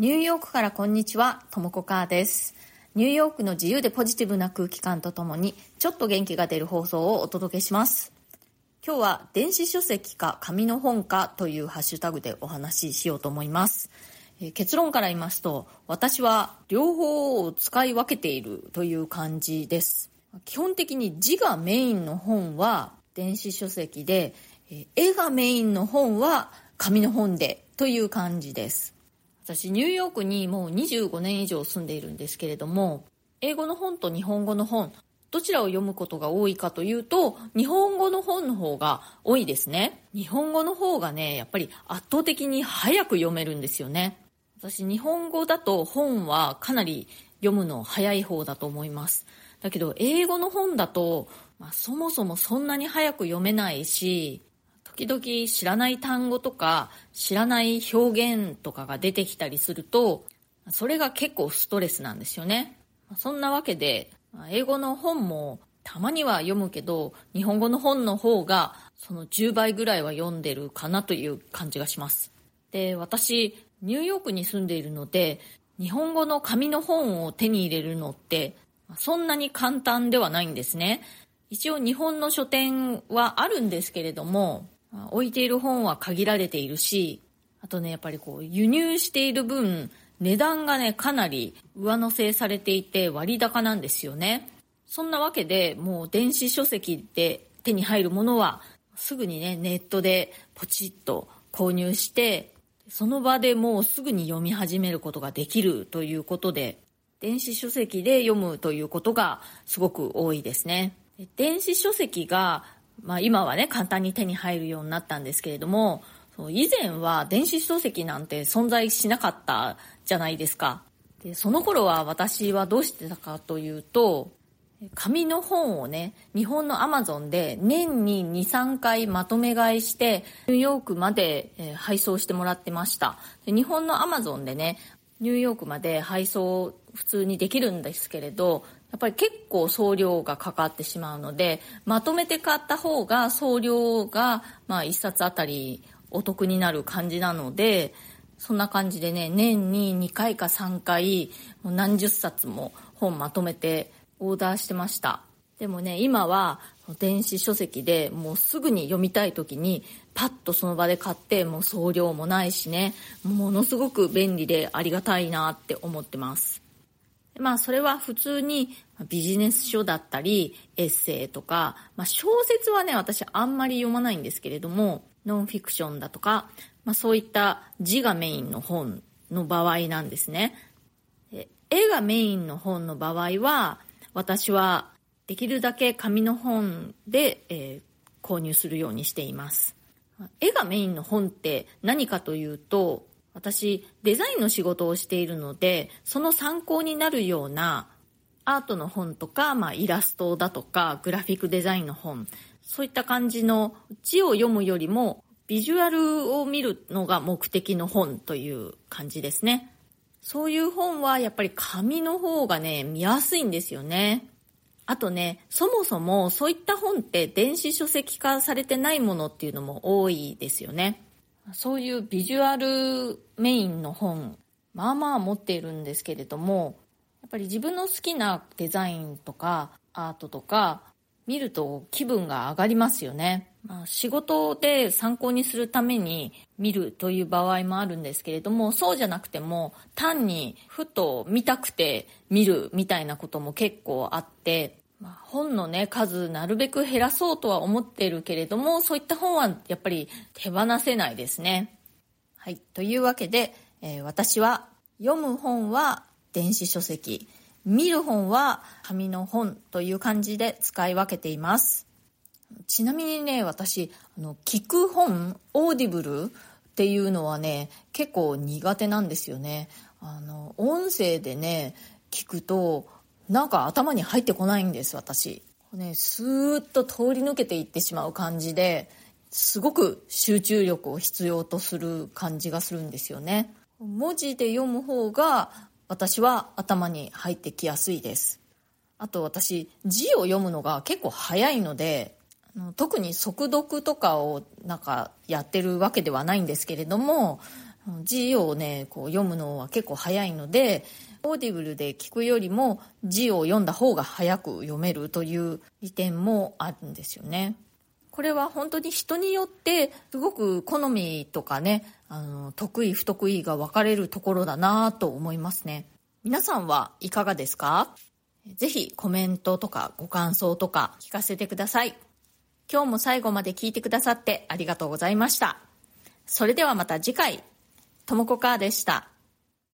ニューヨークからこんにちは、ともこかーです。ニューヨークの自由でポジティブな空気感とともに、ちょっと元気が出る放送をお届けします。今日は電子書籍か紙の本かというハッシュタグでお話ししようと思います。え結論から言いますと、私は両方を使い分けているという感じです。基本的に字がメインの本は電子書籍で、えー絵がメインの本は紙の本でという感じです。私ニューヨークにもう25年以上住んでいるんですけれども英語の本と日本語の本どちらを読むことが多いかというと日本語の本の方が多いですね。日本語の方がねやっぱり圧倒的に早く読めるんですよね。私日本語だと本はかなり読むの早い方だと思います。だけど英語の本だと、まあ、そもそもそんなに早く読めないし時々知らない単語とか知らない表現とかが出てきたりするとそれが結構ストレスなんですよね。そんなわけで英語の本もたまには読むけど日本語の本の方がその10倍ぐらいは読んでるかなという感じがします。で私ニューヨークに住んでいるので日本語の紙の本を手に入れるのってそんなに簡単ではないんですね。一応日本の書店はあるんですけれども置いている本は限られているしあとねやっぱりこう輸入している分値段がねかなり上乗せされていて割高なんですよね。そんなわけでもう電子書籍で手に入るものはすぐにねネットでポチッと購入してその場でもうすぐに読み始めることができるということで電子書籍で読むということがすごく多いですね。電子書籍がまあ、今はね簡単に手に入るようになったんですけれども以前は電子書籍なんて存在しなかったじゃないですか。でその頃は私はどうしてたかというと紙の本をね日本のアマゾンで年に23回まとめ買いしてニューヨークまで、え配送してもらってました。で日本のアマゾンでねニューヨークまで配送普通にできるんですけれどやっぱり結構送料がかかってしまうのでまとめて買った方が送料がまあ1冊あたりお得になる感じなのでそんな感じでね年に2回か3回もう何十冊も本まとめてオーダーしてました。でもね今は電子書籍でもうすぐに読みたい時にパッとその場で買ってもう送料もないしねものすごく便利でありがたいなって思ってます。まあそれは普通にビジネス書だったりエッセイとか、まあ、小説はね私あんまり読まないんですけれどもノンフィクションだとか、まあ、そういった字がメインの本の場合なんですね。絵がメインの本の場合は私はできるだけ紙の本で、えー購入するようにしています。絵がメインの本って何かというと私デザインの仕事をしているのでその参考になるようなアートの本とか、まあ、イラストだとかグラフィックデザインの本そういった感じの字を読むよりもビジュアルを見るのが目的の本という感じですね。そういう本はやっぱり紙の方がね見やすいんですよね。あとねそもそもそういった本って電子書籍化されてないものっていうのも多いですよね。そういうビジュアルメインの本まあまあ持っているんですけれどもやっぱり自分の好きなデザインとかアートとか見ると気分が上がりますよね、まあ、仕事で参考にするために見るという場合もあるんですけれどもそうじゃなくても単にふと見たくて見るみたいなことも結構あってまあ、本のね数なるべく減らそうとは思っているけれどもそういった本はやっぱり手放せないですね。はいというわけで、えー私は読む本は電子書籍見る本は紙の本という感じで使い分けています。ちなみにね私あの聞く本オーディブルっていうのはね結構苦手なんですよね。あの音声でね聞くとなんか頭に入ってこないんです私。ねスーッと通り抜けていってしまう感じですごく集中力を必要とする感じがするんですよね。文字で読む方が私は頭に入ってきやすいです。あと私字を読むのが結構早いので特に速読とかをなんかやってるわけではないんですけれども字をねこう読むのは結構早いのでオーディブルで聞くよりも字を読んだ方が早く読めるという利点もあるんですよね。これは本当に人によってすごく好みとかねあの得意不得意が分かれるところだなと思いますね。皆さんはいかがですか？ぜひコメントとかご感想とか聞かせてください。今日も最後まで聞いてくださってありがとうございました。それではまた次回。ともこかーでした。